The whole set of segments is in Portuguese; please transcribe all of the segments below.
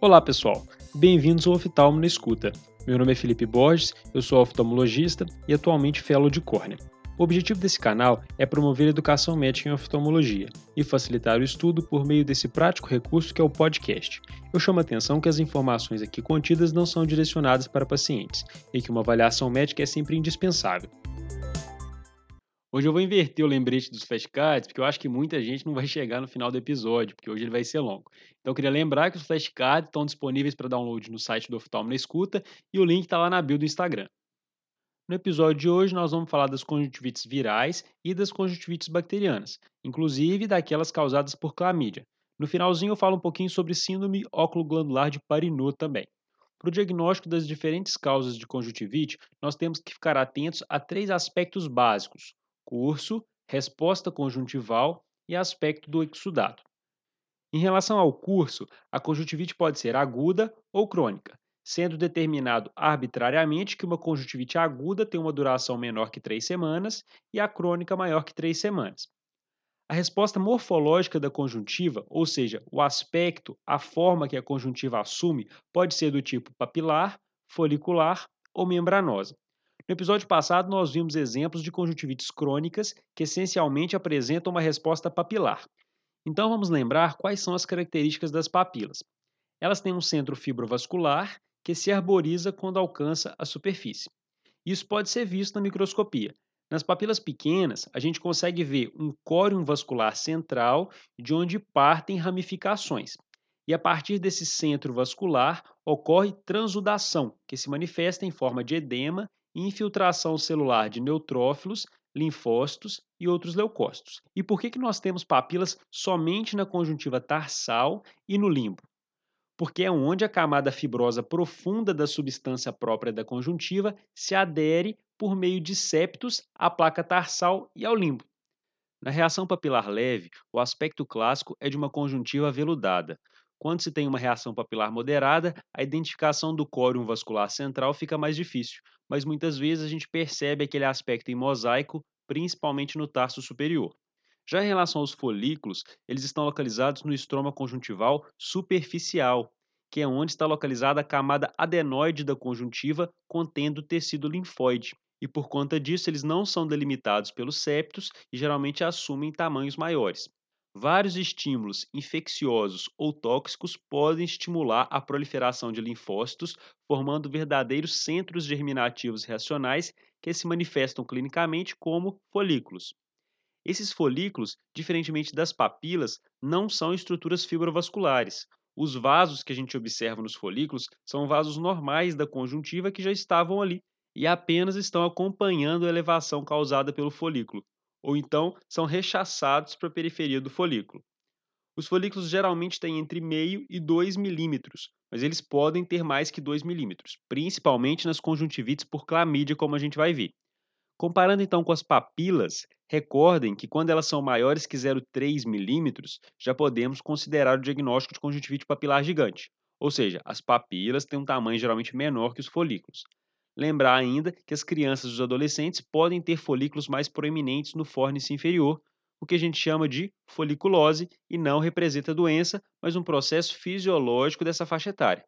Olá pessoal, bem-vindos ao Oftalmo na Escuta. Meu nome é Felipe Borges, eu sou oftalmologista e atualmente fellow de córnea. O objetivo desse canal é promover educação médica em oftalmologia e facilitar o estudo por meio desse prático recurso que é o podcast. Eu chamo a atenção que as informações aqui contidas não são direcionadas para pacientes e que uma avaliação médica é sempre indispensável. Hoje eu vou inverter o lembrete dos flashcards, porque eu acho que muita gente não vai chegar no final do episódio, porque hoje ele vai ser longo. Então eu queria lembrar que os flashcards estão disponíveis para download no site do Oftalmo na Escuta e o link está lá na bio do Instagram. No episódio de hoje nós vamos falar das conjuntivites virais e das conjuntivites bacterianas, inclusive daquelas causadas por clamídia. No finalzinho eu falo um pouquinho sobre síndrome óculo-glandular de Parinot também. Para o diagnóstico das diferentes causas de conjuntivite, nós temos que ficar atentos a três aspectos básicos: curso, resposta conjuntival e aspecto do exudado. Em relação ao curso, a conjuntivite pode ser aguda ou crônica, sendo determinado arbitrariamente que uma conjuntivite aguda tem uma duração menor que três semanas e a crônica maior que três semanas. A resposta morfológica da conjuntiva, ou seja, o aspecto, a forma que a conjuntiva assume, pode ser do tipo papilar, folicular ou membranosa. No episódio passado, nós vimos exemplos de conjuntivites crônicas que essencialmente apresentam uma resposta papilar. Então, vamos lembrar quais são as características das papilas. Elas têm um centro fibrovascular que se arboriza quando alcança a superfície. Isso pode ser visto na microscopia. Nas papilas pequenas, a gente consegue ver um córium vascular central de onde partem ramificações. E a partir desse centro vascular ocorre transudação, que se manifesta em forma de edema infiltração celular de neutrófilos, linfócitos e outros leucócitos. E por que, que nós temos papilas somente na conjuntiva tarsal e no limbo? Porque é onde a camada fibrosa profunda da substância própria da conjuntiva se adere por meio de septos à placa tarsal e ao limbo. Na reação papilar leve, o aspecto clássico é de uma conjuntiva aveludada, quando se tem uma reação papilar moderada, a identificação do córium vascular central fica mais difícil, mas muitas vezes a gente percebe aquele aspecto em mosaico, principalmente no tarso superior. Já em relação aos folículos, eles estão localizados no estroma conjuntival superficial, que é onde está localizada a camada adenoide da conjuntiva contendo tecido linfóide. E por conta disso, eles não são delimitados pelos septos e geralmente assumem tamanhos maiores. Vários estímulos infecciosos ou tóxicos podem estimular a proliferação de linfócitos, formando verdadeiros centros germinativos reacionais que se manifestam clinicamente como folículos. Esses folículos, diferentemente das papilas, não são estruturas fibrovasculares. Os vasos que a gente observa nos folículos são vasos normais da conjuntiva que já estavam ali e apenas estão acompanhando a elevação causada pelo folículo ou então são rechaçados para a periferia do folículo. Os folículos geralmente têm entre meio e 2 milímetros, mas eles podem ter mais que 2 milímetros, principalmente nas conjuntivites por clamídia, como a gente vai ver. Comparando então com as papilas, recordem que quando elas são maiores que 0,3 milímetros, já podemos considerar o diagnóstico de conjuntivite papilar gigante, ou seja, as papilas têm um tamanho geralmente menor que os folículos. Lembrar ainda que as crianças e os adolescentes podem ter folículos mais proeminentes no fórnice inferior, o que a gente chama de foliculose e não representa doença, mas um processo fisiológico dessa faixa etária.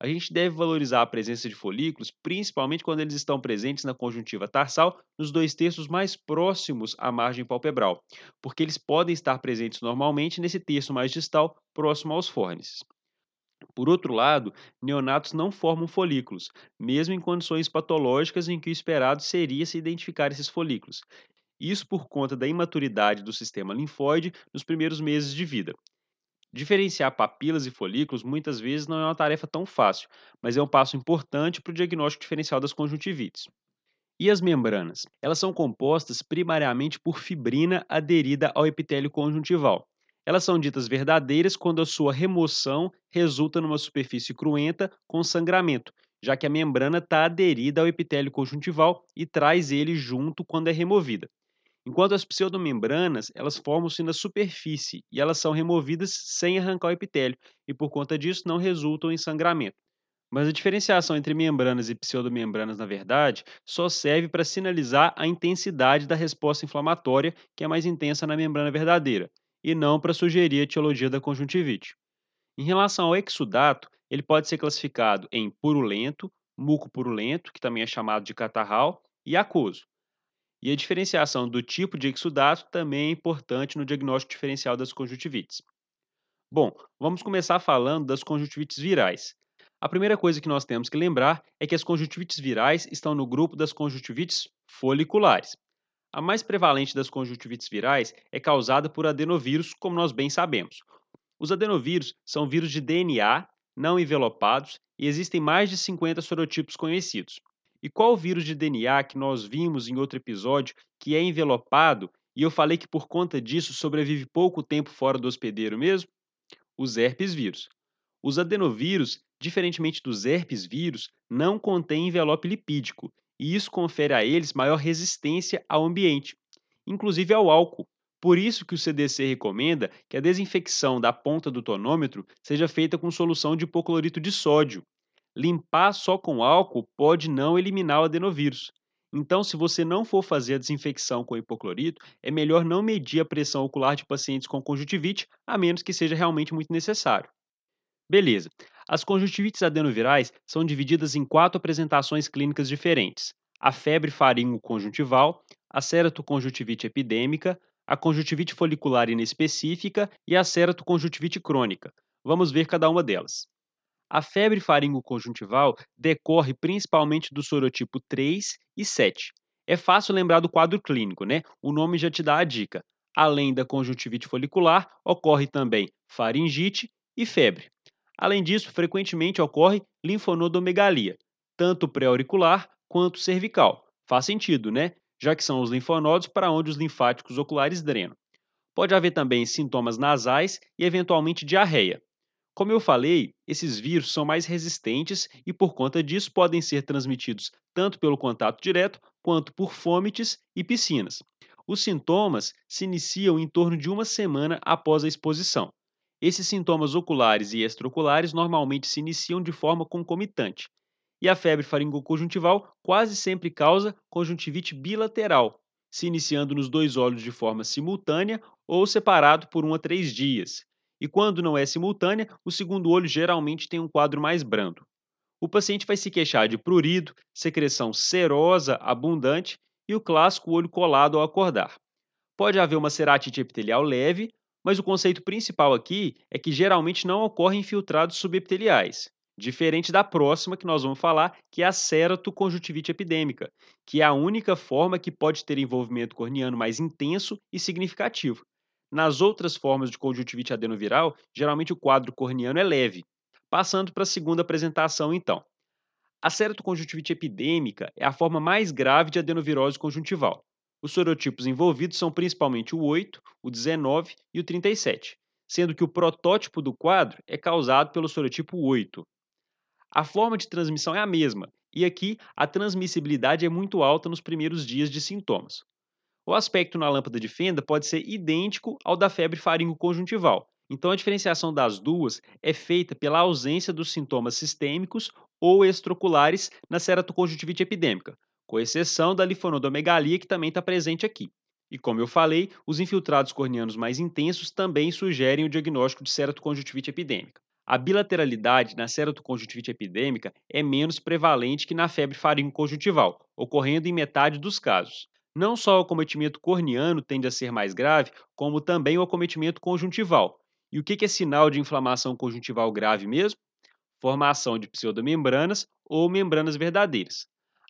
A gente deve valorizar a presença de folículos, principalmente quando eles estão presentes na conjuntiva tarsal, nos dois terços mais próximos à margem palpebral, porque eles podem estar presentes normalmente nesse terço mais distal, próximo aos fórnices. Por outro lado, neonatos não formam folículos, mesmo em condições patológicas em que o esperado seria se identificar esses folículos. Isso por conta da imaturidade do sistema linfóide nos primeiros meses de vida. Diferenciar papilas e folículos muitas vezes não é uma tarefa tão fácil, mas é um passo importante para o diagnóstico diferencial das conjuntivites. E as membranas? Elas são compostas primariamente por fibrina aderida ao epitélio conjuntival. Elas são ditas verdadeiras quando a sua remoção resulta numa superfície cruenta com sangramento, já que a membrana está aderida ao epitélio conjuntival e traz ele junto quando é removida. Enquanto as pseudomembranas, elas formam-se na superfície e elas são removidas sem arrancar o epitélio e por conta disso não resultam em sangramento. Mas a diferenciação entre membranas e pseudomembranas, na verdade, só serve para sinalizar a intensidade da resposta inflamatória, que é mais intensa na membrana verdadeira e não para sugerir a etiologia da conjuntivite. Em relação ao exudato, ele pode ser classificado em purulento, muco purulento, que também é chamado de catarral, e aquoso. E a diferenciação do tipo de exudato também é importante no diagnóstico diferencial das conjuntivites. Bom, vamos começar falando das conjuntivites virais. A primeira coisa que nós temos que lembrar é que as conjuntivites virais estão no grupo das conjuntivites foliculares. A mais prevalente das conjuntivites virais é causada por adenovírus, como nós bem sabemos. Os adenovírus são vírus de DNA não envelopados e existem mais de 50 sorotipos conhecidos. E qual vírus de DNA que nós vimos em outro episódio que é envelopado e eu falei que por conta disso sobrevive pouco tempo fora do hospedeiro mesmo? Os herpes vírus. Os adenovírus, diferentemente dos herpes vírus, não contêm envelope lipídico e isso confere a eles maior resistência ao ambiente, inclusive ao álcool. Por isso que o CDC recomenda que a desinfecção da ponta do tonômetro seja feita com solução de hipoclorito de sódio. Limpar só com álcool pode não eliminar o adenovírus. Então, se você não for fazer a desinfecção com hipoclorito, é melhor não medir a pressão ocular de pacientes com conjuntivite, a menos que seja realmente muito necessário. Beleza. As conjuntivites adenovirais são divididas em quatro apresentações clínicas diferentes: a febre faringo-conjuntival, a ceratoconjuntivite epidêmica, a conjuntivite folicular inespecífica e a ceratoconjuntivite crônica. Vamos ver cada uma delas. A febre faringo-conjuntival decorre principalmente do sorotipo 3 e 7. É fácil lembrar do quadro clínico, né? O nome já te dá a dica. Além da conjuntivite folicular, ocorre também faringite e febre. Além disso, frequentemente ocorre linfonodomegalia, tanto pré-auricular quanto cervical. Faz sentido, né? Já que são os linfonodos para onde os linfáticos oculares drenam. Pode haver também sintomas nasais e eventualmente diarreia. Como eu falei, esses vírus são mais resistentes e, por conta disso, podem ser transmitidos tanto pelo contato direto quanto por fômites e piscinas. Os sintomas se iniciam em torno de uma semana após a exposição. Esses sintomas oculares e extraoculares normalmente se iniciam de forma concomitante. E a febre faringoconjuntival quase sempre causa conjuntivite bilateral, se iniciando nos dois olhos de forma simultânea ou separado por um a três dias. E quando não é simultânea, o segundo olho geralmente tem um quadro mais brando. O paciente vai se queixar de prurido, secreção serosa abundante e o clássico olho colado ao acordar. Pode haver uma ceratite epitelial leve mas o conceito principal aqui é que geralmente não ocorrem infiltrados subepiteliais, diferente da próxima que nós vamos falar, que é a ceratoconjuntivite epidêmica, que é a única forma que pode ter envolvimento corneano mais intenso e significativo. Nas outras formas de conjuntivite adenoviral, geralmente o quadro corneano é leve. Passando para a segunda apresentação, então. A ceratoconjuntivite epidêmica é a forma mais grave de adenovirose conjuntival. Os sorotipos envolvidos são principalmente o 8, o 19 e o 37, sendo que o protótipo do quadro é causado pelo sorotipo 8. A forma de transmissão é a mesma, e aqui a transmissibilidade é muito alta nos primeiros dias de sintomas. O aspecto na lâmpada de fenda pode ser idêntico ao da febre faringo-conjuntival, então a diferenciação das duas é feita pela ausência dos sintomas sistêmicos ou extraoculares na ceratoconjuntivite epidêmica, com exceção da linfonodomegalia, que também está presente aqui. E como eu falei, os infiltrados corneanos mais intensos também sugerem o diagnóstico de ceratoconjuntivite epidêmica. A bilateralidade na ceratoconjuntivite epidêmica é menos prevalente que na febre faringoconjuntival, ocorrendo em metade dos casos. Não só o acometimento corneano tende a ser mais grave, como também o acometimento conjuntival. E o que é sinal de inflamação conjuntival grave mesmo? Formação de pseudomembranas ou membranas verdadeiras.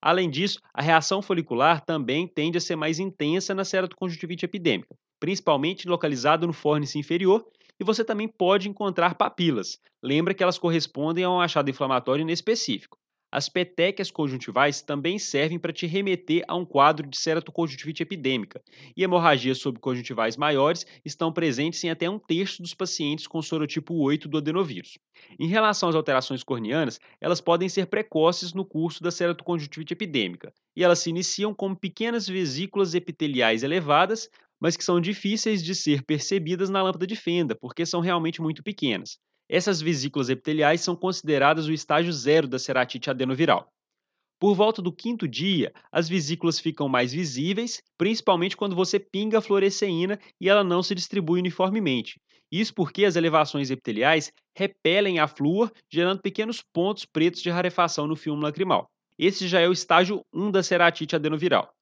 Além disso, a reação folicular também tende a ser mais intensa na ceratoconjuntivite epidêmica, principalmente localizada no fórnice inferior, e você também pode encontrar papilas. Lembra que elas correspondem a um achado inflamatório inespecífico. As petequias conjuntivais também servem para te remeter a um quadro de ceratoconjuntivite epidêmica, e hemorragias subconjuntivais maiores estão presentes em até um terço dos pacientes com sorotipo 8 do adenovírus. Em relação às alterações corneanas, elas podem ser precoces no curso da ceratoconjuntivite epidêmica, e elas se iniciam como pequenas vesículas epiteliais elevadas, mas que são difíceis de ser percebidas na lâmpada de fenda, porque são realmente muito pequenas. Essas vesículas epiteliais são consideradas o estágio zero da ceratite adenoviral. Por volta do quinto dia, as vesículas ficam mais visíveis, principalmente quando você pinga a fluoresceína e ela não se distribui uniformemente. Isso porque as elevações epiteliais repelem a flúor, gerando pequenos pontos pretos de rarefação no filme lacrimal. Esse já é o estágio 1 da ceratite adenoviral.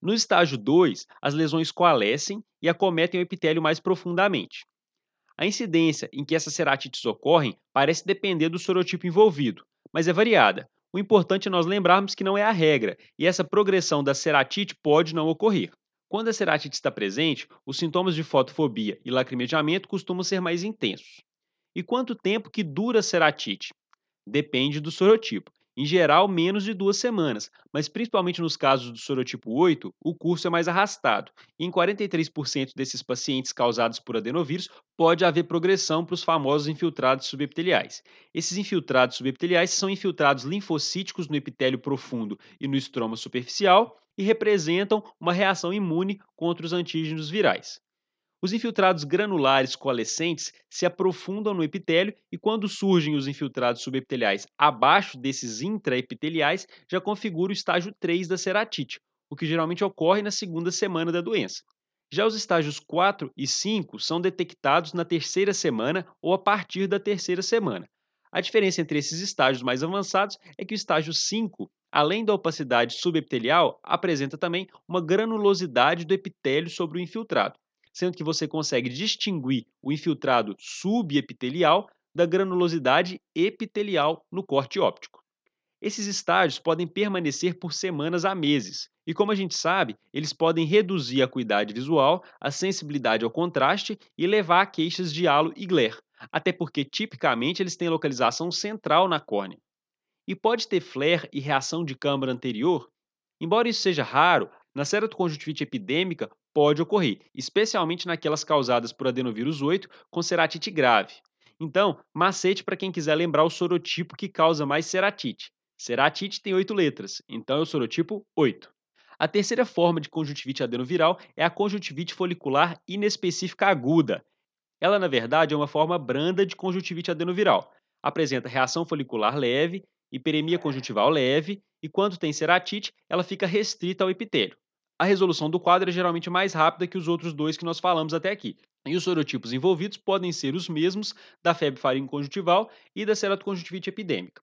No estágio 2, as lesões coalescem e acometem o epitélio mais profundamente. A incidência em que essas ceratites ocorrem parece depender do sorotipo envolvido, mas é variada. O importante é nós lembrarmos que não é a regra, e essa progressão da ceratite pode não ocorrer. Quando a ceratite está presente, os sintomas de fotofobia e lacrimejamento costumam ser mais intensos. E quanto tempo que dura a ceratite? Depende do sorotipo em geral menos de duas semanas, mas principalmente nos casos do sorotipo 8, o curso é mais arrastado. Em 43% desses pacientes causados por adenovírus, pode haver progressão para os famosos infiltrados subepiteliais. Esses infiltrados subepiteliais são infiltrados linfocíticos no epitélio profundo e no estroma superficial e representam uma reação imune contra os antígenos virais. Os infiltrados granulares coalescentes se aprofundam no epitélio e, quando surgem os infiltrados subepiteliais abaixo desses intraepiteliais, já configura o estágio 3 da ceratite, o que geralmente ocorre na segunda semana da doença. Já os estágios 4 e 5 são detectados na terceira semana ou a partir da terceira semana. A diferença entre esses estágios mais avançados é que o estágio 5, além da opacidade subepitelial, apresenta também uma granulosidade do epitélio sobre o infiltrado sendo que você consegue distinguir o infiltrado subepitelial da granulosidade epitelial no corte óptico. Esses estágios podem permanecer por semanas a meses, e como a gente sabe, eles podem reduzir a acuidade visual, a sensibilidade ao contraste e levar a queixas de halo e glare, até porque tipicamente eles têm localização central na córnea. E pode ter flare e reação de câmara anterior? Embora isso seja raro, na ceratoconjuntivite epidêmica pode ocorrer, especialmente naquelas causadas por adenovírus 8 com ceratite grave. Então, macete para quem quiser lembrar o sorotipo que causa mais ceratite. Ceratite tem oito letras, então é o sorotipo 8. A terceira forma de conjuntivite adenoviral é a conjuntivite folicular inespecífica aguda. Ela, na verdade, é uma forma branda de conjuntivite adenoviral. Apresenta reação folicular leve, hiperemia conjuntival leve e, quando tem ceratite, ela fica restrita ao epitélio a resolução do quadro é geralmente mais rápida que os outros dois que nós falamos até aqui. E os sorotipos envolvidos podem ser os mesmos da febre faringoconjuntival e da ceratoconjuntivite epidêmica.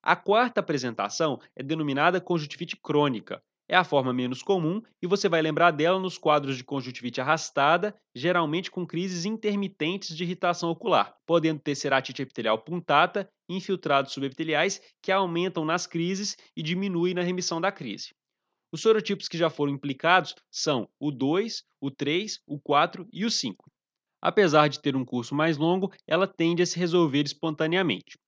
A quarta apresentação é denominada conjuntivite crônica. É a forma menos comum e você vai lembrar dela nos quadros de conjuntivite arrastada, geralmente com crises intermitentes de irritação ocular, podendo ter ceratite epitelial puntata infiltrados subepiteliais que aumentam nas crises e diminuem na remissão da crise. Os sorotipos que já foram implicados são o 2, o 3, o 4 e o 5. Apesar de ter um curso mais longo, ela tende a se resolver espontaneamente.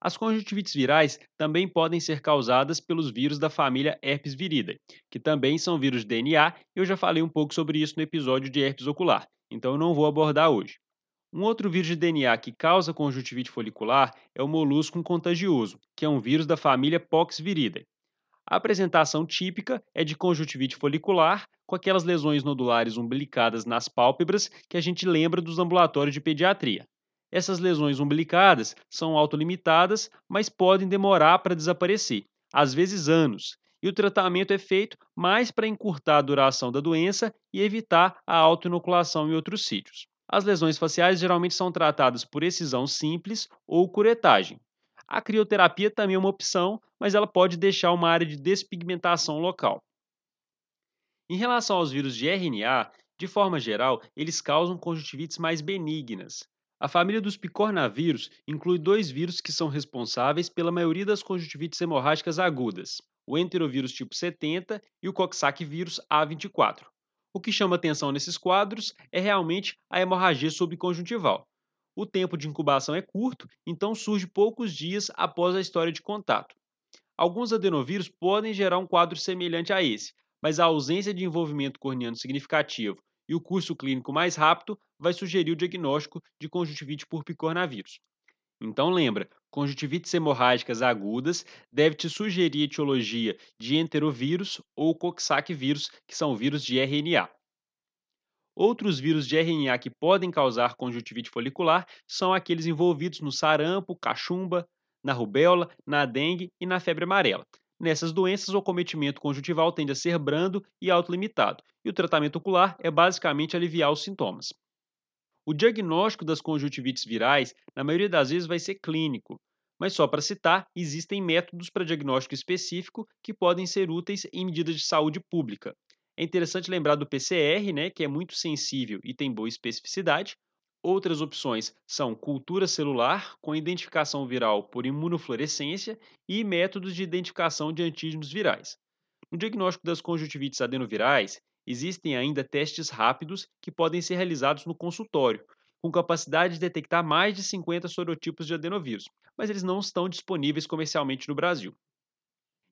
As conjuntivites virais também podem ser causadas pelos vírus da família Herpes viridae, que também são vírus de DNA, eu já falei um pouco sobre isso no episódio de herpes ocular, então eu não vou abordar hoje. Um outro vírus de DNA que causa conjuntivite folicular é o molusco contagioso, que é um vírus da família Pox viridae. A apresentação típica é de conjuntivite folicular, com aquelas lesões nodulares umbilicadas nas pálpebras que a gente lembra dos ambulatórios de pediatria. Essas lesões umbilicadas são autolimitadas, mas podem demorar para desaparecer, às vezes anos, e o tratamento é feito mais para encurtar a duração da doença e evitar a autoinoculação em outros sítios. As lesões faciais geralmente são tratadas por excisão simples ou curetagem. A crioterapia também é uma opção, mas ela pode deixar uma área de despigmentação local. Em relação aos vírus de RNA, de forma geral, eles causam conjuntivites mais benignas. A família dos picornavírus inclui dois vírus que são responsáveis pela maioria das conjuntivites hemorrágicas agudas, o enterovírus tipo 70 e o Coxsackie vírus A24. O que chama atenção nesses quadros é realmente a hemorragia subconjuntival, o tempo de incubação é curto, então surge poucos dias após a história de contato. Alguns adenovírus podem gerar um quadro semelhante a esse, mas a ausência de envolvimento corneano significativo e o curso clínico mais rápido vai sugerir o diagnóstico de conjuntivite por picornavírus. Então lembra, conjuntivites hemorrágicas agudas deve te sugerir etiologia de enterovírus ou Coxsackie vírus, que são vírus de RNA. Outros vírus de RNA que podem causar conjuntivite folicular são aqueles envolvidos no sarampo, cachumba, na rubéola, na dengue e na febre amarela. Nessas doenças, o acometimento conjuntival tende a ser brando e autolimitado, e o tratamento ocular é basicamente aliviar os sintomas. O diagnóstico das conjuntivites virais, na maioria das vezes, vai ser clínico, mas só para citar, existem métodos para diagnóstico específico que podem ser úteis em medidas de saúde pública. É interessante lembrar do PCR, né, que é muito sensível e tem boa especificidade. Outras opções são cultura celular, com identificação viral por imunofluorescência, e métodos de identificação de antígenos virais. No diagnóstico das conjuntivites adenovirais, existem ainda testes rápidos que podem ser realizados no consultório, com capacidade de detectar mais de 50 sorotipos de adenovírus, mas eles não estão disponíveis comercialmente no Brasil.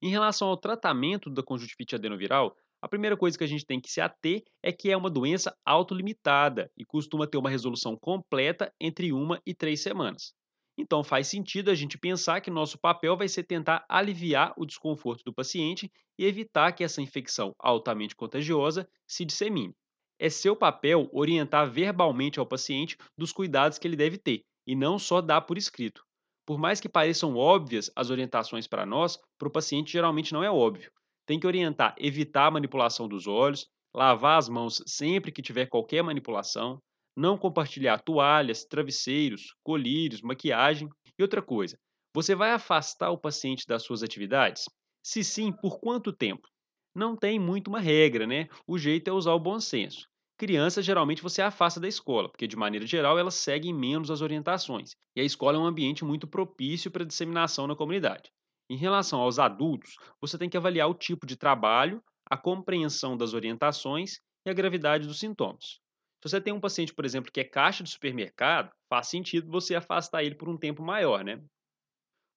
Em relação ao tratamento da conjuntivite adenoviral, a primeira coisa que a gente tem que se ater é que é uma doença autolimitada e costuma ter uma resolução completa entre uma e três semanas. Então faz sentido a gente pensar que nosso papel vai ser tentar aliviar o desconforto do paciente e evitar que essa infecção altamente contagiosa se dissemine. É seu papel orientar verbalmente ao paciente dos cuidados que ele deve ter e não só dar por escrito. Por mais que pareçam óbvias as orientações para nós, para o paciente geralmente não é óbvio. Tem que orientar evitar a manipulação dos olhos, lavar as mãos sempre que tiver qualquer manipulação, não compartilhar toalhas, travesseiros, colírios, maquiagem e outra coisa. Você vai afastar o paciente das suas atividades? Se sim, por quanto tempo? Não tem muito uma regra, né? O jeito é usar o bom senso. Crianças geralmente você afasta da escola, porque de maneira geral elas seguem menos as orientações. E a escola é um ambiente muito propício para disseminação na comunidade. Em relação aos adultos, você tem que avaliar o tipo de trabalho, a compreensão das orientações e a gravidade dos sintomas. Se você tem um paciente, por exemplo, que é caixa de supermercado, faz sentido você afastar ele por um tempo maior, né?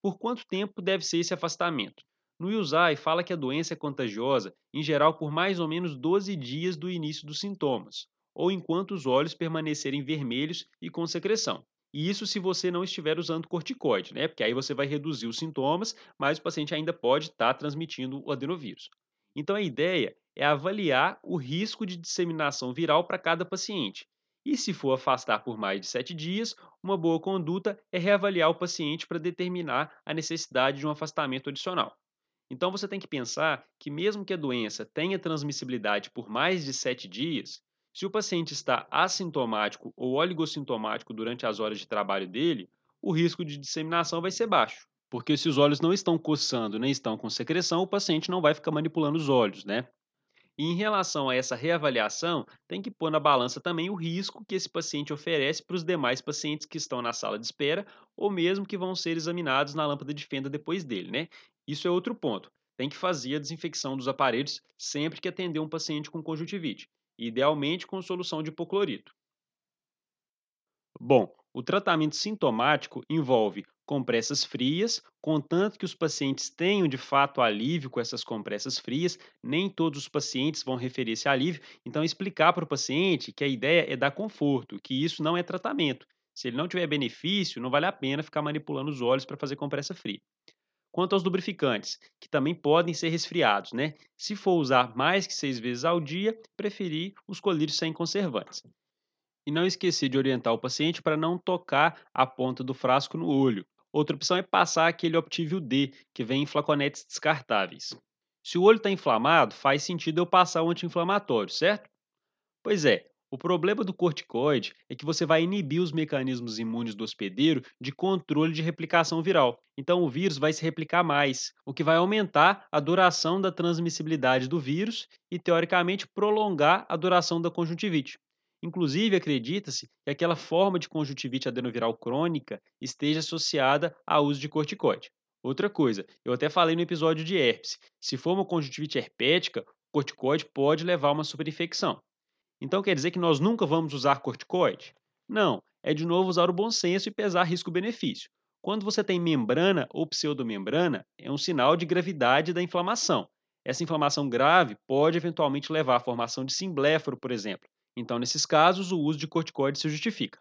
Por quanto tempo deve ser esse afastamento? No USAI fala que a doença é contagiosa, em geral, por mais ou menos 12 dias do início dos sintomas, ou enquanto os olhos permanecerem vermelhos e com secreção. E isso se você não estiver usando corticoide, né? Porque aí você vai reduzir os sintomas, mas o paciente ainda pode estar tá transmitindo o adenovírus. Então a ideia é avaliar o risco de disseminação viral para cada paciente. E se for afastar por mais de sete dias, uma boa conduta é reavaliar o paciente para determinar a necessidade de um afastamento adicional. Então você tem que pensar que, mesmo que a doença tenha transmissibilidade por mais de sete dias, se o paciente está assintomático ou oligossintomático durante as horas de trabalho dele, o risco de disseminação vai ser baixo. Porque se os olhos não estão coçando nem estão com secreção, o paciente não vai ficar manipulando os olhos, né? E em relação a essa reavaliação, tem que pôr na balança também o risco que esse paciente oferece para os demais pacientes que estão na sala de espera ou mesmo que vão ser examinados na lâmpada de fenda depois dele, né? Isso é outro ponto. Tem que fazer a desinfecção dos aparelhos sempre que atender um paciente com conjuntivite, idealmente com solução de hipoclorito. Bom, o tratamento sintomático envolve compressas frias, contanto que os pacientes tenham de fato alívio com essas compressas frias. Nem todos os pacientes vão referir esse alívio, então explicar para o paciente que a ideia é dar conforto, que isso não é tratamento. Se ele não tiver benefício, não vale a pena ficar manipulando os olhos para fazer compressa fria. Quanto aos lubrificantes, que também podem ser resfriados, né? Se for usar mais que seis vezes ao dia, preferir os colírios sem conservantes. E não esquecer de orientar o paciente para não tocar a ponta do frasco no olho. Outra opção é passar aquele Optivio D, que vem em flaconetes descartáveis. Se o olho está inflamado, faz sentido eu passar o anti-inflamatório, certo? Pois é, o problema do corticoide é que você vai inibir os mecanismos imunes do hospedeiro de controle de replicação viral. Então, o vírus vai se replicar mais, o que vai aumentar a duração da transmissibilidade do vírus e, teoricamente, prolongar a duração da conjuntivite. Inclusive, acredita-se que aquela forma de conjuntivite adenoviral crônica esteja associada ao uso de corticoide. Outra coisa, eu até falei no episódio de herpes, se for uma conjuntivite herpética, o corticoide pode levar a uma superinfecção. Então quer dizer que nós nunca vamos usar corticoide? Não, é de novo usar o bom senso e pesar risco-benefício. Quando você tem membrana ou pseudomembrana, é um sinal de gravidade da inflamação. Essa inflamação grave pode eventualmente levar à formação de simbléforo, por exemplo. Então, nesses casos, o uso de corticoide se justifica.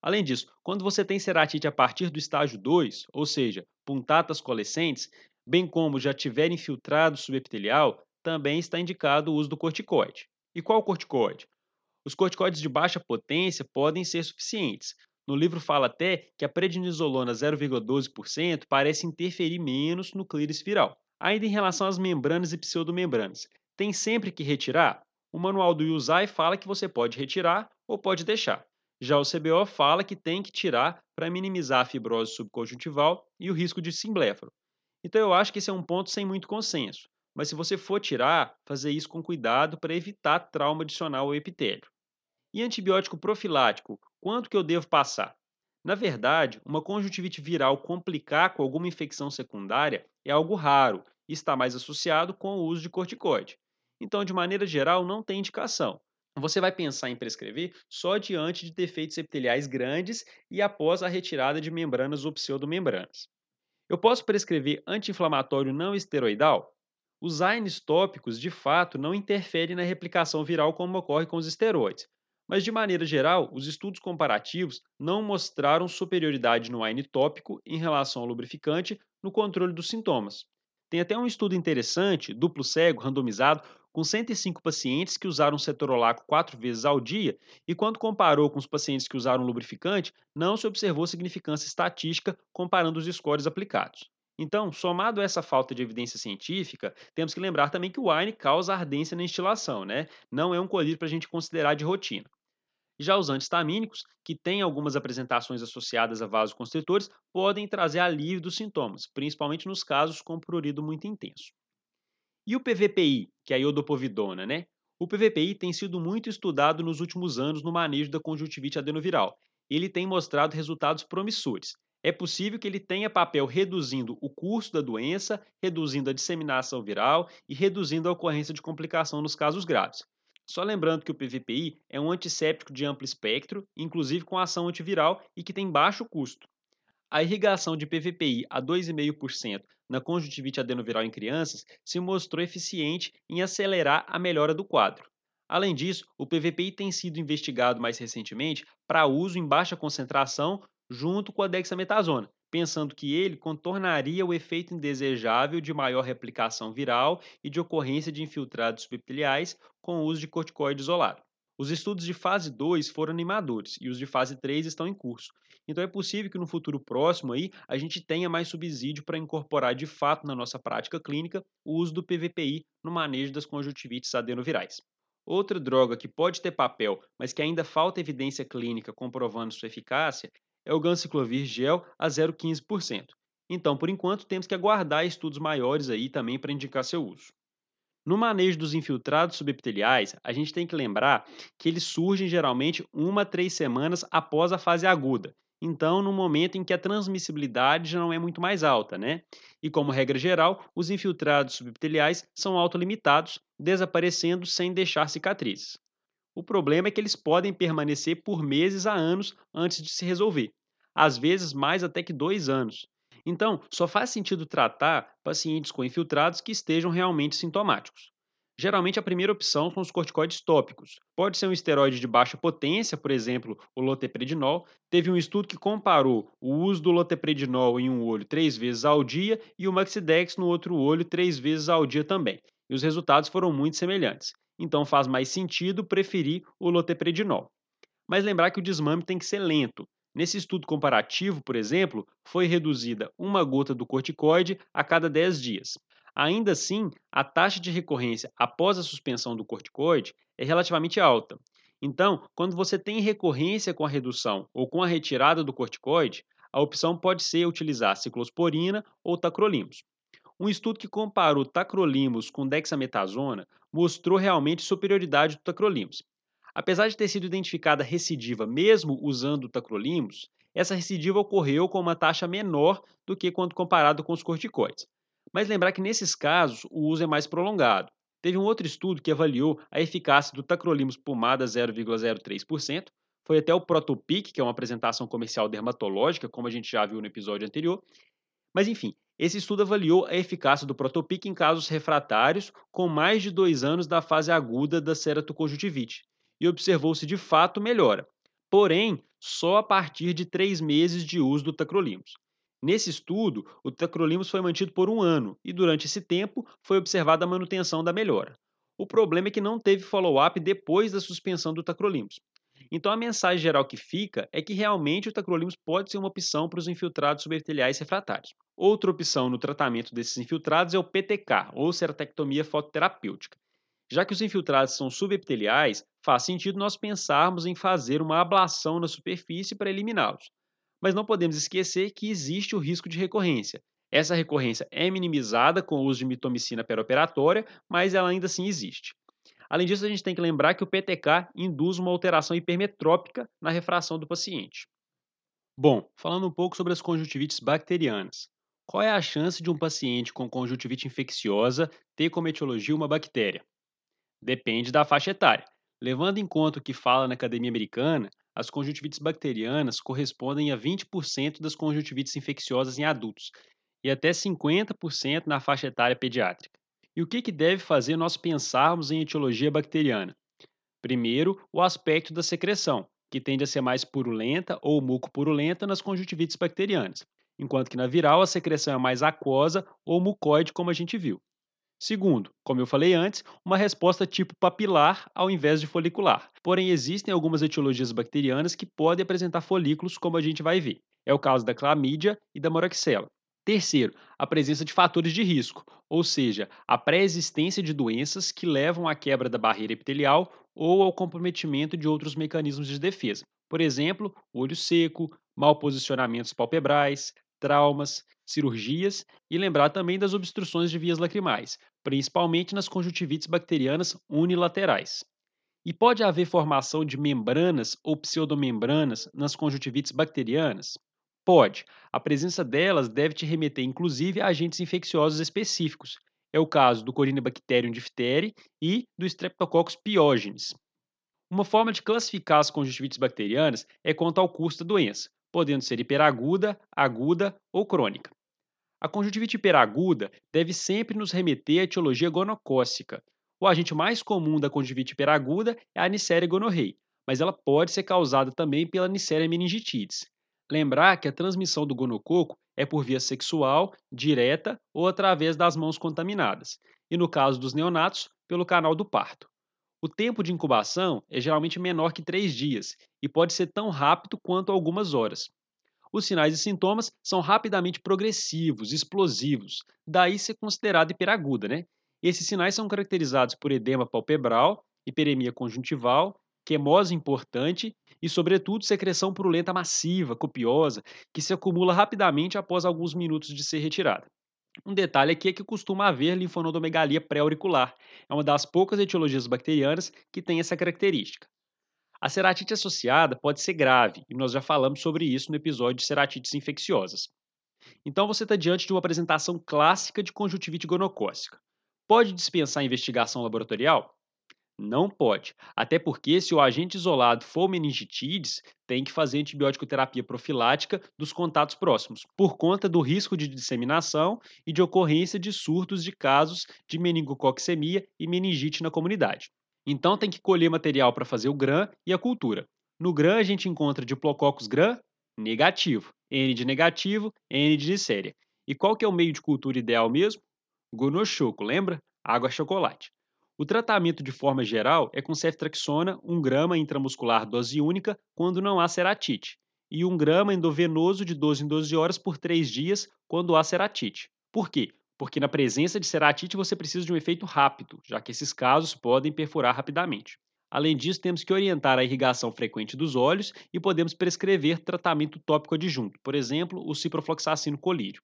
Além disso, quando você tem ceratite a partir do estágio 2, ou seja, puntatas coalescentes, bem como já tiver infiltrado subepitelial, também está indicado o uso do corticoide. E qual corticoide? Os corticoides de baixa potência podem ser suficientes. No livro fala até que a prednisolona 0,12% parece interferir menos no clíris viral. Ainda em relação às membranas e pseudomembranas, tem sempre que retirar? O manual do USAI fala que você pode retirar ou pode deixar. Já o CBO fala que tem que tirar para minimizar a fibrose subconjuntival e o risco de simbléfaro. Então eu acho que esse é um ponto sem muito consenso. Mas se você for tirar, fazer isso com cuidado para evitar trauma adicional ao epitélio. E antibiótico profilático, quanto que eu devo passar? Na verdade, uma conjuntivite viral complicar com alguma infecção secundária é algo raro e está mais associado com o uso de corticoide. Então, de maneira geral, não tem indicação. Você vai pensar em prescrever só diante de defeitos epiteliais grandes e após a retirada de membranas ou pseudomembranas. Eu posso prescrever anti-inflamatório não esteroidal? Os AINES tópicos, de fato, não interferem na replicação viral como ocorre com os esteroides, mas de maneira geral, os estudos comparativos não mostraram superioridade no AINE tópico em relação ao lubrificante no controle dos sintomas. Tem até um estudo interessante, duplo cego, randomizado, com 105 pacientes que usaram cetorolaco quatro vezes ao dia, e quando comparou com os pacientes que usaram lubrificante, não se observou significância estatística comparando os scores aplicados. Então, somado a essa falta de evidência científica, temos que lembrar também que o wine causa ardência na instilação, né? Não é um colírio para a gente considerar de rotina. Já os antistamínicos, que têm algumas apresentações associadas a vasoconstritores, podem trazer alívio dos sintomas, principalmente nos casos com prurido muito intenso. E o PVPI, que é a iodopovidona, né? O PVPI tem sido muito estudado nos últimos anos no manejo da conjuntivite adenoviral. Ele tem mostrado resultados promissores. É possível que ele tenha papel reduzindo o curso da doença, reduzindo a disseminação viral e reduzindo a ocorrência de complicação nos casos graves. Só lembrando que o PVPI é um antisséptico de amplo espectro, inclusive com ação antiviral e que tem baixo custo. A irrigação de PVPI a 2,5% na conjuntivite adenoviral em crianças se mostrou eficiente em acelerar a melhora do quadro. Além disso, o PVPI tem sido investigado mais recentemente para uso em baixa concentração junto com a dexametasona, pensando que ele contornaria o efeito indesejável de maior replicação viral e de ocorrência de infiltrados subepiteliais com o uso de corticoide isolado. Os estudos de fase 2 foram animadores e os de fase 3 estão em curso. Então é possível que no futuro próximo aí a gente tenha mais subsídio para incorporar de fato na nossa prática clínica o uso do PVPI no manejo das conjuntivites adenovirais. Outra droga que pode ter papel, mas que ainda falta evidência clínica comprovando sua eficácia, é o ganciclovir gel a 0,15%. Então, por enquanto, temos que aguardar estudos maiores aí também para indicar seu uso. No manejo dos infiltrados subepiteliais, a gente tem que lembrar que eles surgem geralmente uma a três semanas após a fase aguda. Então, no momento em que a transmissibilidade já não é muito mais alta, né? E como regra geral, os infiltrados subepiteliais são autolimitados, desaparecendo sem deixar cicatrizes. O problema é que eles podem permanecer por meses a anos antes de se resolver, às vezes mais até que dois anos. Então, só faz sentido tratar pacientes com infiltrados que estejam realmente sintomáticos. Geralmente, a primeira opção são os corticoides tópicos. Pode ser um esteroide de baixa potência, por exemplo, o lotepredinol. Teve um estudo que comparou o uso do lotepredinol em um olho três vezes ao dia e o Maxidex no outro olho três vezes ao dia também. E os resultados foram muito semelhantes. Então, faz mais sentido preferir o lotepredinol. Mas lembrar que o desmame tem que ser lento. Nesse estudo comparativo, por exemplo, foi reduzida uma gota do corticoide a cada 10 dias. Ainda assim, a taxa de recorrência após a suspensão do corticoide é relativamente alta. Então, quando você tem recorrência com a redução ou com a retirada do corticoide, a opção pode ser utilizar ciclosporina ou tacrolimus. Um estudo que comparou tacrolimus com dexametasona mostrou realmente superioridade do tacrolimus. Apesar de ter sido identificada recidiva mesmo usando o tacrolimus, essa recidiva ocorreu com uma taxa menor do que quando comparado com os corticoides. Mas lembrar que nesses casos o uso é mais prolongado. Teve um outro estudo que avaliou a eficácia do tacrolimus pomada 0,03%, foi até o Protopic, que é uma apresentação comercial dermatológica, como a gente já viu no episódio anterior. Mas enfim, esse estudo avaliou a eficácia do Protopic em casos refratários com mais de dois anos da fase aguda da ceratoconjuntivite e observou-se de fato melhora, porém só a partir de três meses de uso do tacrolimus. Nesse estudo, o tacrolimus foi mantido por um ano e durante esse tempo foi observada a manutenção da melhora. O problema é que não teve follow-up depois da suspensão do tacrolimus. Então a mensagem geral que fica é que realmente o tacrolimus pode ser uma opção para os infiltrados subepiteliais refratários. Outra opção no tratamento desses infiltrados é o PTK, ou ceratectomia fototerapêutica. Já que os infiltrados são subepiteliais, faz sentido nós pensarmos em fazer uma ablação na superfície para eliminá-los. Mas não podemos esquecer que existe o risco de recorrência. Essa recorrência é minimizada com o uso de mitomicina perioperatória, mas ela ainda assim existe. Além disso, a gente tem que lembrar que o PTK induz uma alteração hipermetrópica na refração do paciente. Bom, falando um pouco sobre as conjuntivites bacterianas. Qual é a chance de um paciente com conjuntivite infecciosa ter como etiologia uma bactéria? Depende da faixa etária. Levando em conta o que fala na Academia Americana, as conjuntivites bacterianas correspondem a 20% das conjuntivites infecciosas em adultos e até 50% na faixa etária pediátrica. E o que, que deve fazer nós pensarmos em etiologia bacteriana? Primeiro, o aspecto da secreção, que tende a ser mais purulenta ou mucopurulenta nas conjuntivites bacterianas, enquanto que na viral a secreção é mais aquosa ou mucoide, como a gente viu. Segundo, como eu falei antes, uma resposta tipo papilar ao invés de folicular. Porém, existem algumas etiologias bacterianas que podem apresentar folículos, como a gente vai ver. É o caso da clamídia e da moraxella. Terceiro, a presença de fatores de risco, ou seja, a pré-existência de doenças que levam à quebra da barreira epitelial ou ao comprometimento de outros mecanismos de defesa. Por exemplo, olho seco, mal posicionamentos palpebrais, traumas, cirurgias e lembrar também das obstruções de vias lacrimais, principalmente nas conjuntivites bacterianas unilaterais. E pode haver formação de membranas ou pseudomembranas nas conjuntivites bacterianas? Pode. A presença delas deve te remeter inclusive a agentes infecciosos específicos. É o caso do Corynebacterium diphtheriae e do Streptococcus pyogenes. Uma forma de classificar as conjuntivites bacterianas é quanto ao curso da doença, podendo ser hiperaguda, aguda ou crônica. A conjuntivite hiperaguda deve sempre nos remeter à etiologia gonocócica. O agente mais comum da conjuntivite hiperaguda é a Neisseria gonorrhei, mas ela pode ser causada também pela Neisseria meningitidis. Lembrar que a transmissão do gonococo é por via sexual, direta ou através das mãos contaminadas, e no caso dos neonatos, pelo canal do parto. O tempo de incubação é geralmente menor que três dias e pode ser tão rápido quanto algumas horas. Os sinais e sintomas são rapidamente progressivos, explosivos, daí ser considerado hiperaguda. Né? Esses sinais são caracterizados por edema palpebral, hiperemia conjuntival, quemose importante e, sobretudo, secreção purulenta massiva, copiosa, que se acumula rapidamente após alguns minutos de ser retirada. Um detalhe aqui é que costuma haver linfonodomegalia pré-auricular. É uma das poucas etiologias bacterianas que tem essa característica. A ceratite associada pode ser grave, e nós já falamos sobre isso no episódio de ceratites infecciosas. Então você está diante de uma apresentação clássica de conjuntivite gonocócica. Pode dispensar investigação laboratorial? Não pode. Até porque, se o agente isolado for meningitidis, tem que fazer antibiótico terapia profilática dos contatos próximos, por conta do risco de disseminação e de ocorrência de surtos de casos de meningococcemia e meningite na comunidade. Então, tem que colher material para fazer o GRAM e a cultura. No GRAM, a gente encontra Diplococcus GRAM negativo, N de negativo, N de Neisseria. E qual que é o meio de cultura ideal mesmo? Gonochoco, lembra? Água-chocolate. O tratamento de forma geral é com ceftriaxona 1 grama intramuscular dose única quando não há ceratite e 1 grama endovenoso de 12 em 12 horas por 3 dias quando há ceratite. Por quê? Porque na presença de ceratite você precisa de um efeito rápido, já que esses casos podem perfurar rapidamente. Além disso, temos que orientar a irrigação frequente dos olhos e podemos prescrever tratamento tópico adjunto, por exemplo, o ciprofloxacino colírio.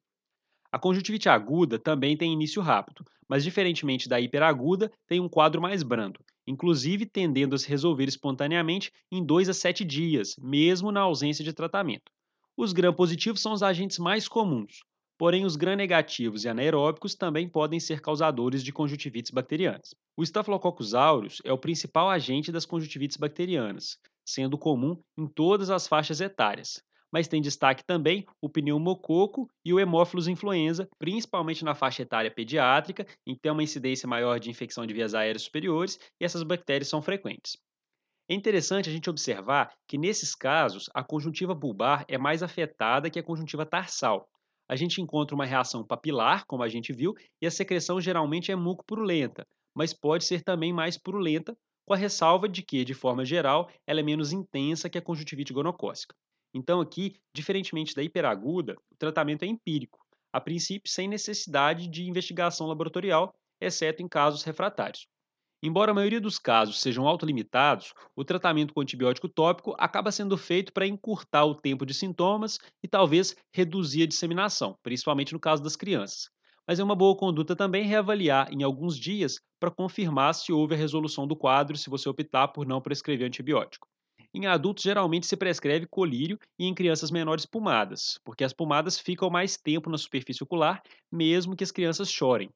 A conjuntivite aguda também tem início rápido, mas diferentemente da hiperaguda, tem um quadro mais brando, inclusive tendendo a se resolver espontaneamente em 2 a 7 dias, mesmo na ausência de tratamento. Os gram-positivos são os agentes mais comuns, porém os gram-negativos e anaeróbicos também podem ser causadores de conjuntivites bacterianas. O Staphylococcus aureus é o principal agente das conjuntivites bacterianas, sendo comum em todas as faixas etárias, mas tem destaque também o pneumococo e o hemófilos influenza, principalmente na faixa etária pediátrica, em que uma incidência maior de infecção de vias aéreas superiores e essas bactérias são frequentes. É interessante a gente observar que nesses casos a conjuntiva bulbar é mais afetada que a conjuntiva tarsal. A gente encontra uma reação papilar, como a gente viu, e a secreção geralmente é mucopurulenta, mas pode ser também mais purulenta, com a ressalva de que, de forma geral, ela é menos intensa que a conjuntivite gonocócica. Então, aqui, diferentemente da hiperaguda, o tratamento é empírico, a princípio sem necessidade de investigação laboratorial, exceto em casos refratários. Embora a maioria dos casos sejam autolimitados, o tratamento com antibiótico tópico acaba sendo feito para encurtar o tempo de sintomas e talvez reduzir a disseminação, principalmente no caso das crianças. Mas é uma boa conduta também reavaliar em alguns dias para confirmar se houve a resolução do quadro se você optar por não prescrever antibiótico. Em adultos, geralmente se prescreve colírio e em crianças menores, pomadas, porque as pomadas ficam mais tempo na superfície ocular, mesmo que as crianças chorem.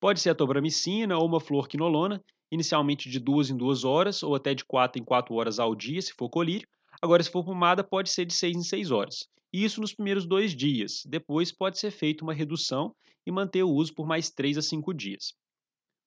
Pode ser a tobramicina ou uma fluorquinolona, inicialmente de duas em duas horas, ou até de quatro em quatro horas ao dia, se for colírio. Agora, se for pomada, pode ser de seis em seis horas. Isso nos primeiros dois dias. Depois pode ser feita uma redução e manter o uso por mais três a cinco dias.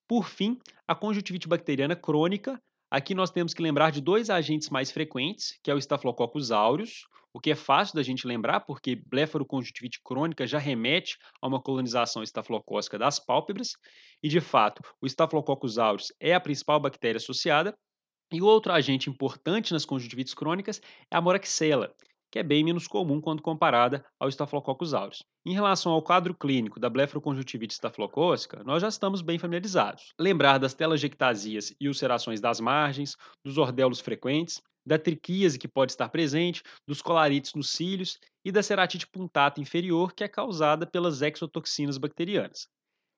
Por fim, a conjuntivite bacteriana crônica Aqui nós temos que lembrar de dois agentes mais frequentes, que é o Staphylococcus aureus, o que é fácil da gente lembrar, porque blefaroconjuntivite crônica já remete a uma colonização estafilocócica das pálpebras, e de fato, o Staphylococcus aureus é a principal bactéria associada. E outro agente importante nas conjuntivites crônicas é a moraxella, que é bem menos comum quando comparada ao Staphylococcus aureus. Em relação ao quadro clínico da blefaroconjuntivite estafilocócica, nós já estamos bem familiarizados. Lembrar das telangiectasias e ulcerações das margens, dos ordelos frequentes, da triquíase que pode estar presente, dos colarites nos cílios e da ceratite puntata inferior, que é causada pelas exotoxinas bacterianas.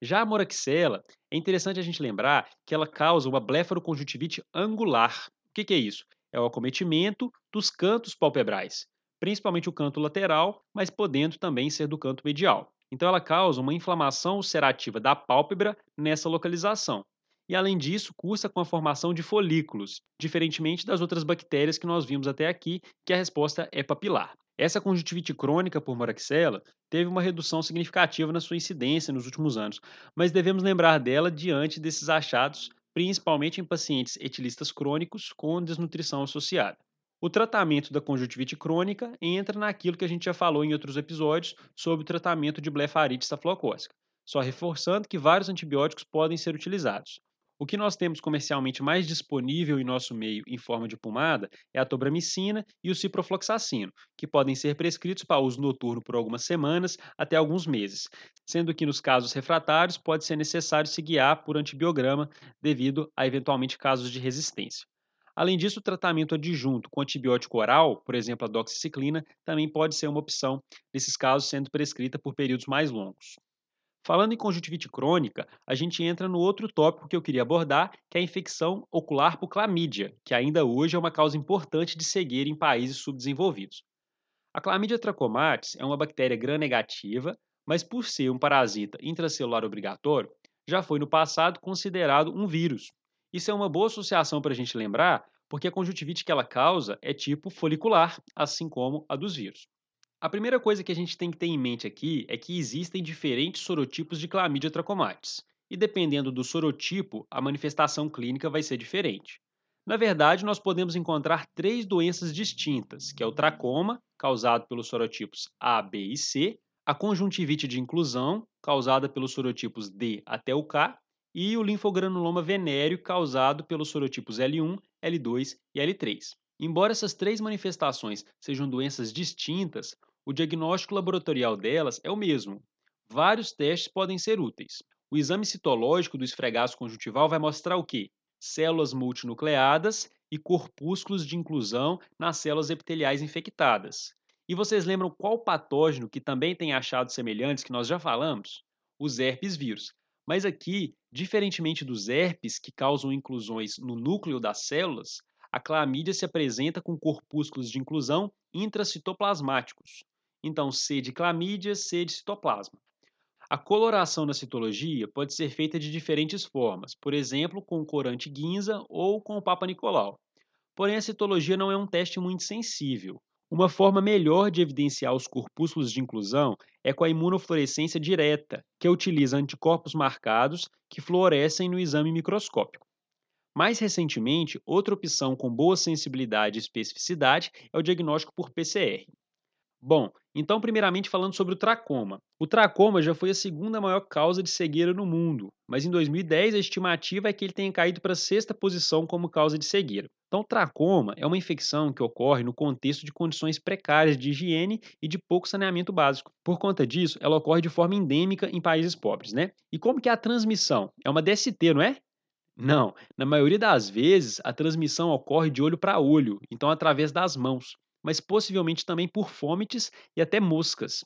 Já a moraxella, é interessante a gente lembrar que ela causa uma blefaroconjuntivite angular. O que, que é isso? É o acometimento dos cantos palpebrais principalmente o canto lateral, mas podendo também ser do canto medial. Então, ela causa uma inflamação ulcerativa da pálpebra nessa localização. E, além disso, cursa com a formação de folículos, diferentemente das outras bactérias que nós vimos até aqui, que a resposta é papilar. Essa conjuntivite crônica por moraxella teve uma redução significativa na sua incidência nos últimos anos, mas devemos lembrar dela diante desses achados, principalmente em pacientes etilistas crônicos com desnutrição associada. O tratamento da conjuntivite crônica entra naquilo que a gente já falou em outros episódios sobre o tratamento de blefarite estafilocócica, só reforçando que vários antibióticos podem ser utilizados. O que nós temos comercialmente mais disponível em nosso meio em forma de pomada é a tobramicina e o ciprofloxacino, que podem ser prescritos para uso noturno por algumas semanas até alguns meses, sendo que nos casos refratários pode ser necessário se guiar por antibiograma devido a eventualmente casos de resistência. Além disso, o tratamento adjunto com antibiótico oral, por exemplo, a doxiciclina, também pode ser uma opção, nesses casos sendo prescrita por períodos mais longos. Falando em conjuntivite crônica, a gente entra no outro tópico que eu queria abordar, que é a infecção ocular por clamídia, que ainda hoje é uma causa importante de cegueira em países subdesenvolvidos. A clamídia trachomatis é uma bactéria gram-negativa, mas por ser um parasita intracelular obrigatório, já foi no passado considerado um vírus, isso é uma boa associação para a gente lembrar, porque a conjuntivite que ela causa é tipo folicular, assim como a dos vírus. A primeira coisa que a gente tem que ter em mente aqui é que existem diferentes sorotipos de Chlamydia trachomatis, e dependendo do sorotipo, a manifestação clínica vai ser diferente. Na verdade, nós podemos encontrar três doenças distintas, que é o tracoma, causado pelos sorotipos A, B e C, a conjuntivite de inclusão, causada pelos sorotipos D até o K, e o linfogranuloma venéreo causado pelos sorotipos L1, L2 e L3. Embora essas três manifestações sejam doenças distintas, o diagnóstico laboratorial delas é o mesmo. Vários testes podem ser úteis. O exame citológico do esfregaço conjuntival vai mostrar o quê? Células multinucleadas e corpúsculos de inclusão nas células epiteliais infectadas. E vocês lembram qual patógeno que também tem achados semelhantes que nós já falamos? Os herpes vírus. Mas aqui, diferentemente dos herpes, que causam inclusões no núcleo das células, a clamídia se apresenta com corpúsculos de inclusão intracitoplasmáticos. Então, C de clamídia, C de citoplasma. A coloração na citologia pode ser feita de diferentes formas, por exemplo, com corante Guinza ou com o Papa Nicolau. Porém, a citologia não é um teste muito sensível. Uma forma melhor de evidenciar os corpúsculos de inclusão é com a imunofluorescência direta, que utiliza anticorpos marcados que fluorescem no exame microscópico. Mais recentemente, outra opção com boa sensibilidade e especificidade é o diagnóstico por PCR. Bom, então, primeiramente falando sobre o tracoma. O tracoma já foi a segunda maior causa de cegueira no mundo, mas em 2010 a estimativa é que ele tenha caído para a sexta posição como causa de cegueira. Então, o tracoma é uma infecção que ocorre no contexto de condições precárias de higiene e de pouco saneamento básico. Por conta disso, ela ocorre de forma endêmica em países pobres, né? E como que é a transmissão? É uma DST, não é? Não, na maioria das vezes a transmissão ocorre de olho para olho, então através das mãos mas possivelmente também por fômites e até moscas.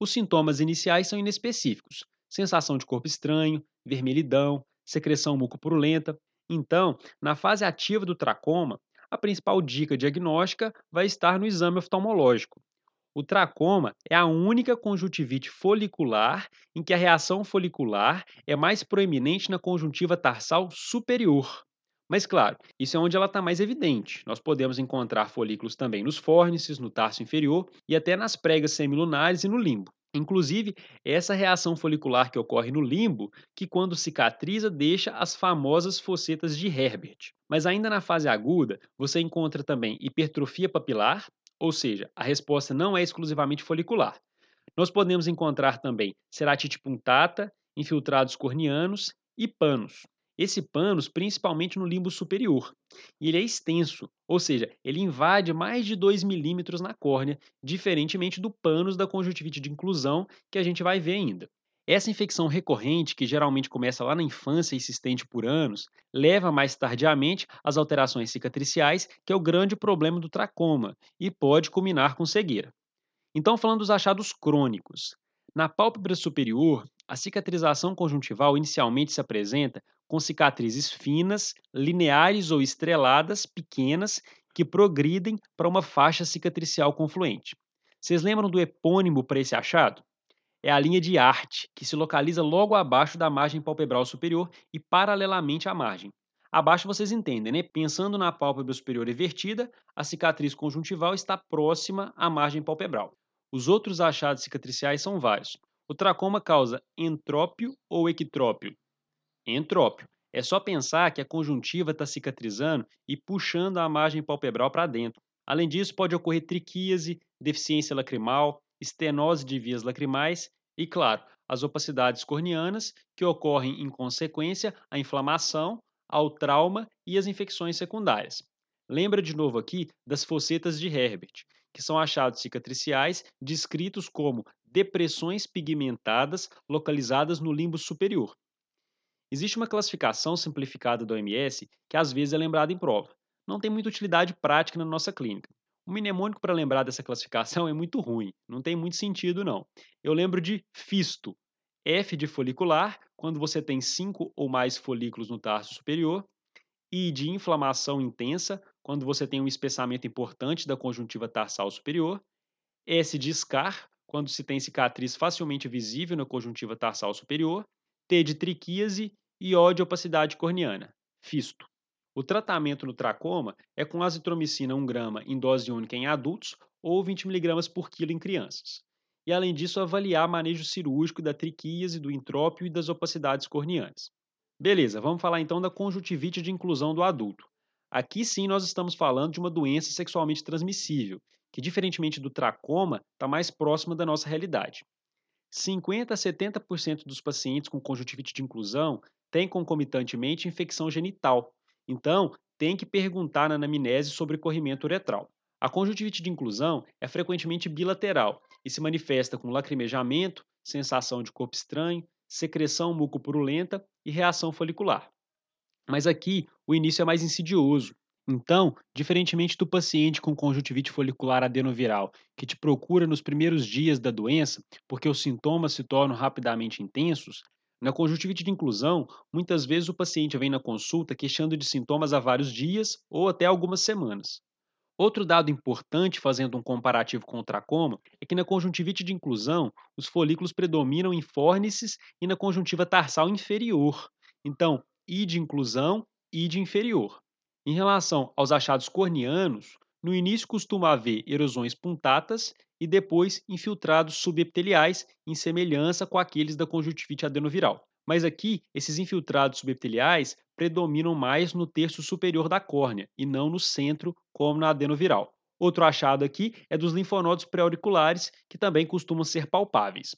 Os sintomas iniciais são inespecíficos: sensação de corpo estranho, vermelhidão, secreção mucopurulenta. Então, na fase ativa do tracoma, a principal dica diagnóstica vai estar no exame oftalmológico. O tracoma é a única conjuntivite folicular em que a reação folicular é mais proeminente na conjuntiva tarsal superior. Mas, claro, isso é onde ela está mais evidente. Nós podemos encontrar folículos também nos fórnices, no tarso inferior e até nas pregas semilunares e no limbo. Inclusive, essa reação folicular que ocorre no limbo, que quando cicatriza deixa as famosas fossetas de Herbert. Mas ainda na fase aguda, você encontra também hipertrofia papilar, ou seja, a resposta não é exclusivamente folicular. Nós podemos encontrar também ceratite punctata, infiltrados corneanos e panos. Esse pânus, principalmente no limbo superior, e ele é extenso, ou seja, ele invade mais de 2 milímetros na córnea, diferentemente do pânus da conjuntivite de inclusão, que a gente vai ver ainda. Essa infecção recorrente, que geralmente começa lá na infância e se estende por anos, leva mais tardiamente às alterações cicatriciais, que é o grande problema do tracoma, e pode culminar com cegueira. Então, falando dos achados crônicos. Na pálpebra superior, a cicatrização conjuntival inicialmente se apresenta com cicatrizes finas, lineares ou estreladas, pequenas, que progridem para uma faixa cicatricial confluente. Vocês lembram do epônimo para esse achado? É a linha de arte, que se localiza logo abaixo da margem palpebral superior e paralelamente à margem. Abaixo vocês entendem, né? Pensando na pálpebra superior invertida, a cicatriz conjuntival está próxima à margem palpebral. Os outros achados cicatriciais são vários. O tracoma causa entrópio ou ectrópio? Entrópio. É só pensar que a conjuntiva está cicatrizando e puxando a margem palpebral para dentro. Além disso, pode ocorrer triquíase, deficiência lacrimal, estenose de vias lacrimais e, claro, as opacidades corneanas, que ocorrem em consequência à inflamação, ao trauma e às infecções secundárias. Lembra de novo aqui das fossetas de Herbert, que são achados cicatriciais descritos como depressões pigmentadas localizadas no limbo superior. Existe uma classificação simplificada da OMS que às vezes é lembrada em prova. Não tem muita utilidade prática na nossa clínica. O mnemônico para lembrar dessa classificação é muito ruim, não tem muito sentido não. Eu lembro de fisto, F de folicular, quando você tem cinco ou mais folículos no tarso superior, I de inflamação intensa, quando você tem um espessamento importante da conjuntiva tarsal superior, S de scar, quando se tem cicatriz facilmente visível na conjuntiva tarsal superior, T de triquíase e O de opacidade corneana, fisto. O tratamento no tracoma é com azitromicina 1 grama em dose única em adultos ou 20 mg por quilo em crianças. E além disso, avaliar manejo cirúrgico da triquíase, do intrópio e das opacidades corneanas. Beleza, vamos falar então da conjuntivite de inclusão do adulto. Aqui sim nós estamos falando de uma doença sexualmente transmissível, que, diferentemente do tracoma, está mais próxima da nossa realidade. 50 a 70% dos pacientes com conjuntivite de inclusão têm concomitantemente infecção genital. Então, tem que perguntar na anamnese sobre corrimento uretral. A conjuntivite de inclusão é frequentemente bilateral e se manifesta com lacrimejamento, sensação de corpo estranho, secreção mucopurulenta e reação folicular. Mas aqui o início é mais insidioso. Então, diferentemente do paciente com conjuntivite folicular adenoviral, que te procura nos primeiros dias da doença, porque os sintomas se tornam rapidamente intensos, na conjuntivite de inclusão, muitas vezes o paciente vem na consulta queixando de sintomas há vários dias ou até algumas semanas. Outro dado importante, fazendo um comparativo com o tracoma, é que na conjuntivite de inclusão, os folículos predominam em fórnices e na conjuntiva tarsal inferior. Então, I de inclusão, I de inferior. Em relação aos achados corneanos, no início costuma haver erosões puntatas e depois infiltrados subepiteliais, em semelhança com aqueles da conjuntivite adenoviral. Mas aqui, esses infiltrados subepiteliais predominam mais no terço superior da córnea e não no centro, como na adenoviral. Outro achado aqui é dos linfonodos pré-auriculares, que também costumam ser palpáveis.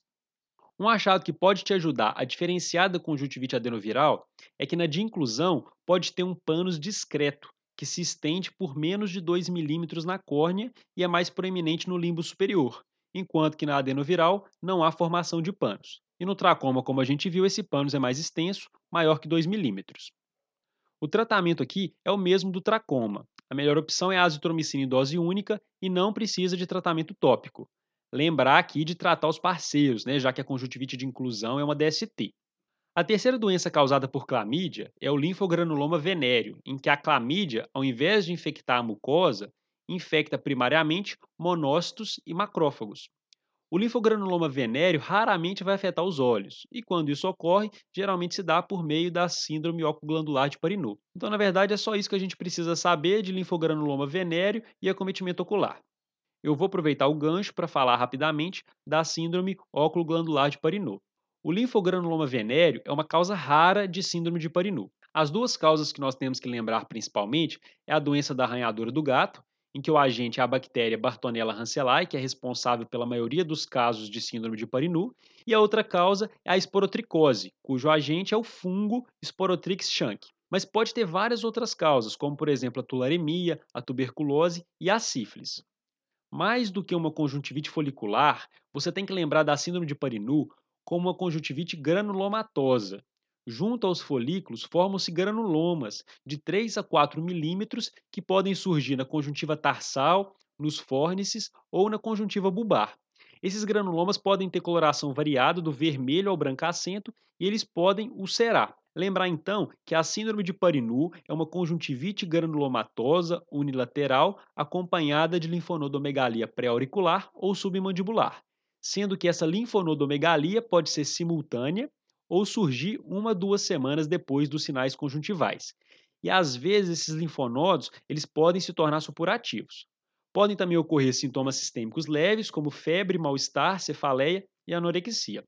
Um achado que pode te ajudar a diferenciar da conjuntivite adenoviral é que na de inclusão pode ter um pânus discreto, que se estende por menos de 2 milímetros na córnea e é mais proeminente no limbo superior, enquanto que na adenoviral não há formação de panos. E no tracoma, como a gente viu, esse pânus é mais extenso, maior que 2 milímetros. O tratamento aqui é o mesmo do tracoma. A melhor opção é a azitromicina em dose única e não precisa de tratamento tópico lembrar aqui de tratar os parceiros, né, já que a conjuntivite de inclusão é uma DST. A terceira doença causada por clamídia é o linfogranuloma venéreo, em que a clamídia, ao invés de infectar a mucosa, infecta primariamente monócitos e macrófagos. O linfogranuloma venéreo raramente vai afetar os olhos, e quando isso ocorre, geralmente se dá por meio da síndrome ocoglandular de Parinot. Então, na verdade, é só isso que a gente precisa saber de linfogranuloma venéreo e acometimento ocular eu vou aproveitar o gancho para falar rapidamente da síndrome óculo-glandular de Parinot. O linfogranuloma venéreo é uma causa rara de síndrome de Parinot. As duas causas que nós temos que lembrar principalmente é a doença da arranhadora do gato, em que o agente é a bactéria Bartonella rancelae, que é responsável pela maioria dos casos de síndrome de Parinot, e a outra causa é a esporotricose, cujo agente é o fungo Sporotrix shank. Mas pode ter várias outras causas, como por exemplo a tularemia, a tuberculose e a sífilis. Mais do que uma conjuntivite folicular, você tem que lembrar da síndrome de Parinut como uma conjuntivite granulomatosa. Junto aos folículos formam-se granulomas de 3 a 4 milímetros que podem surgir na conjuntiva tarsal, nos fórnices ou na conjuntiva bulbar. Esses granulomas podem ter coloração variada do vermelho ao brancacento e eles podem ulcerar. Lembrar então que a síndrome de Parinut é uma conjuntivite granulomatosa unilateral acompanhada de linfonodomegalia pré-auricular ou submandibular, sendo que essa linfonodomegalia pode ser simultânea ou surgir uma duas semanas depois dos sinais conjuntivais. E às vezes esses linfonodos eles podem se tornar supurativos. Podem também ocorrer sintomas sistêmicos leves, como febre, mal-estar, cefaleia e anorexia.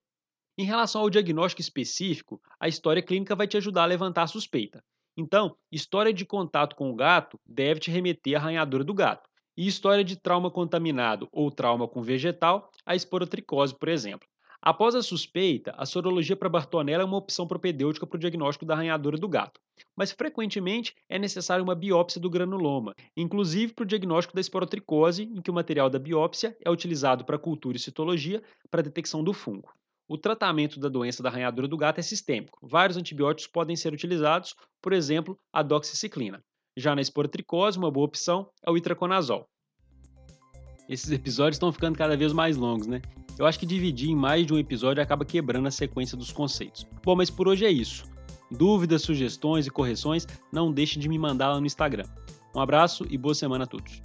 Em relação ao diagnóstico específico, a história clínica vai te ajudar a levantar a suspeita. Então, história de contato com o gato deve te remeter à arranhadora do gato. E história de trauma contaminado ou trauma com vegetal, a esporotricose, por exemplo. Após a suspeita, a sorologia para Bartonella é uma opção propedêutica para o diagnóstico da arranhadora do gato, mas frequentemente é necessária uma biópsia do granuloma, inclusive para o diagnóstico da esporotricose, em que o material da biópsia é utilizado para cultura e citologia para detecção do fungo. O tratamento da doença da arranhadura do gato é sistêmico. Vários antibióticos podem ser utilizados, por exemplo, a doxiciclina. Já na esporotricose, uma boa opção é o itraconazol. Esses episódios estão ficando cada vez mais longos, né? Eu acho que dividir em mais de um episódio acaba quebrando a sequência dos conceitos. Bom, mas por hoje é isso. Dúvidas, sugestões e correções, não deixe de me mandar lá no Instagram. Um abraço e boa semana a todos.